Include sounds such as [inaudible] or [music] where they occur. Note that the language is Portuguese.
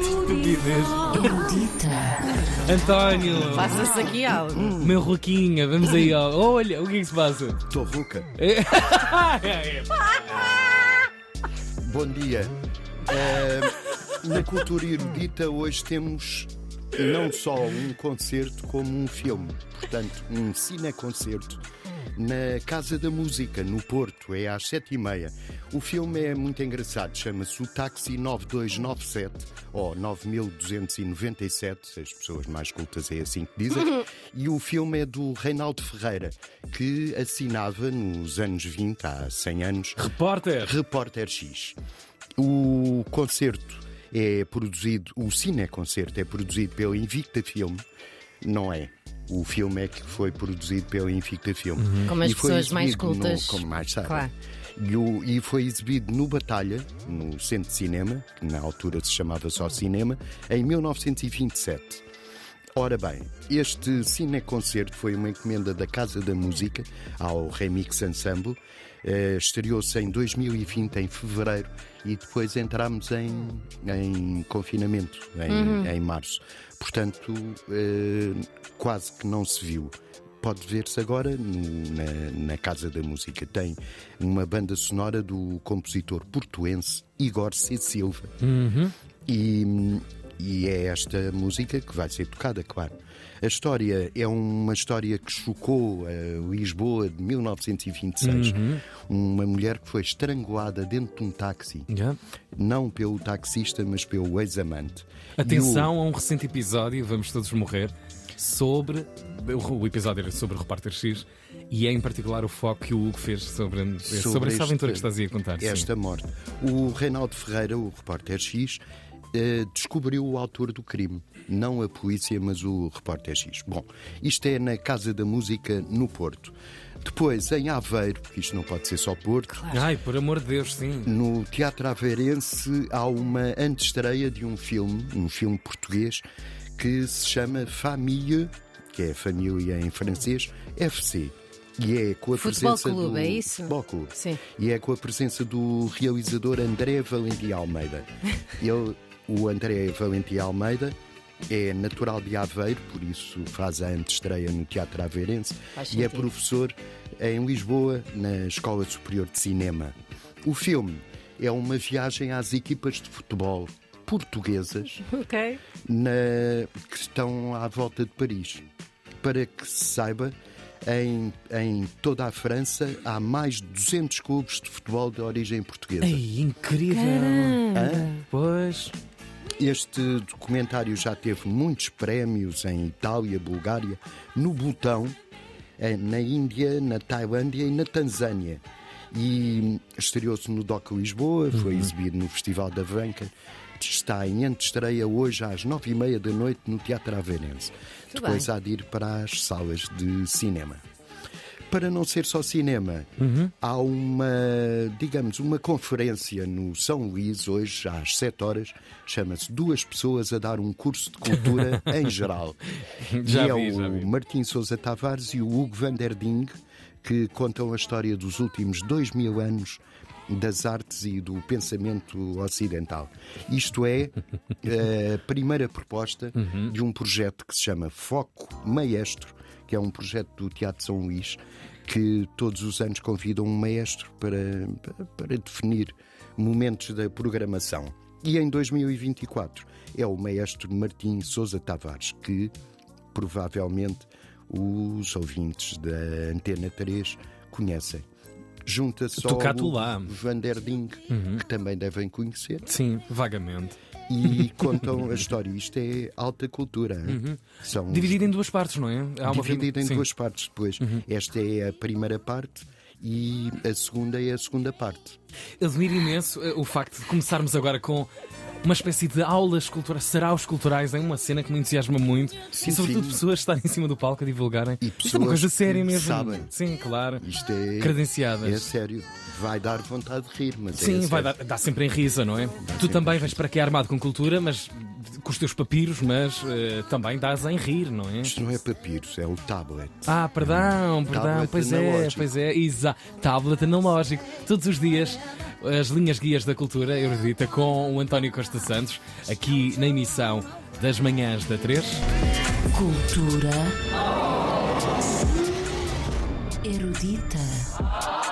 Estupidez. Erudita. António, Passa-se aqui algo. meu Roquinha, vamos aí. ó. Olha, o que é que se passa? Estou rouca. É. Bom dia. Eh, na cultura erudita hoje temos não só um concerto como um filme. Portanto, um cineconcerto na Casa da Música, no Porto, é às sete e meia. O filme é muito engraçado, chama-se o Táxi 9297 ou 9297, as pessoas mais cultas é assim que dizem. [laughs] E o filme é do Reinaldo Ferreira, que assinava nos anos 20, há 100 anos, Repórter. Repórter X. O concerto é produzido, o cineconcerto é produzido pelo Invicta Film, não é? O filme é que foi produzido pelo Invicta Film. Como as E foi pessoas mais exibido cultas. No, como mais sabem. Claro. E, o- e foi exibido no Batalha, no Centro de Cinema, que na altura se chamava só Cinema, em 1927. Ora bem, este cineconcerto foi uma encomenda da Casa da Música ao Remix Ensemble. Eh, Estreou-se em 2020, em fevereiro, e depois entramos em, em confinamento, em, em março. Portanto, eh, quase que não se viu. Pode ver-se agora na, na Casa da Música. Tem uma banda sonora do compositor portuense Igor C. Silva. E, e é esta música que vai ser tocada, claro. A história é uma história que chocou a Lisboa de 1926. Uma mulher que foi estrangulada dentro de um táxi, Já. não pelo taxista, mas pelo ex-amante. Atenção a um recente episódio, Vamos Todos Morrer, sobre. O o episódio era sobre o Repórter X e é em particular o foco que o Hugo fez sobre, sobre, essa este- aventura que estás aí a contar. sim. esta morte. O Reinaldo Ferreira, o repórter X, eh, descobriu o autor do crime. Não a polícia, mas o repórter X. Bom, isto é na Casa da Música, no Porto. Depois, em Aveiro, porque isto não pode ser só Porto, Ai, por amor de Deus, sim. no Teatro Aveirense há uma antestreia de um filme, um filme português, que se chama Famille, que é família em francês, FC. E é com a Futebol presença Clube, do é isso? Futebol Clube. Sim. E é com a presença do realizador André Valentim Almeida. Ele, [laughs] o André Valentim Almeida é natural de Aveiro, por isso faz a antestreia no Teatro Aveirense e é professor em Lisboa, na Escola Superior de Cinema. O filme é uma viagem às equipas de futebol portuguesas [laughs] Ok. na- que estão à volta de Paris. Para que se saiba, em, em toda a França há mais de 200 clubes de futebol de origem portuguesa. Ei, incrível. Pois. Este documentário já teve muitos prémios em Itália, Bulgária, no Butão, eh, na Índia, na Tailândia e na Tanzânia. E estreou-se no DOC Lisboa, foi exibido no Festival da Vanca. Está em antestreia hoje às nove e meia da noite no Teatro Aveirense. Muito Depois bem. há de ir para as salas de cinema. Para não ser só cinema, há uma, digamos, uma conferência no São Luís, hoje às 7 horas, chama-se Duas Pessoas a Dar um Curso de Cultura [laughs] em Geral. [laughs] Já e é vi, já o vi. Martim Sousa Tavares e o Hugo van der Ding, que contam a história dos últimos dois mil anos das artes e do pensamento ocidental. Isto é a [laughs] primeira proposta Uhum. de um projeto que se chama Foco Maestro, que é um projeto do Teatro São Luís, que todos os anos convidam um maestro para, para, definir momentos da programação. E em 2024 é o maestro Martim Sousa Tavares, que provavelmente os ouvintes da Antena 3 conhecem. Junta-se ao Tocato lá. Van der Ding, que também devem conhecer, Sim, vagamente. E contam a história. Isto é alta cultura. hein? São Dividido em duas partes, não é? Há uma dividido em Sim. Uhum. duas partes depois. Esta é a primeira parte e a segunda é a segunda parte. Admiro imenso eh, o facto de começarmos agora com uma espécie de aulas culturais, saraus culturais, é uma cena que me entusiasma muito. Sim, e sobretudo sim. pessoas estarem em cima do palco a divulgarem. E Isto é uma coisa séria mesmo. sabem. Sim, claro. Isto é, Credenciadas. é sério. Vai dar vontade de rir, mas é Sim, sério. vai dar, dá sempre em risa, não é? tu sempre também vais para aqui armado com cultura, mas com os teus papiros, mas eh, também dás em rir, não é? Isto não é papiros, é o tablet. Ah, perdão, perdão, Tablet pois é, analógico. pois é, exato. Tablet analógico. Todos os dias, as linhas guias da cultura erudita com o António Costa Santos, aqui na emissão das manhãs da 3. Cultura erudita.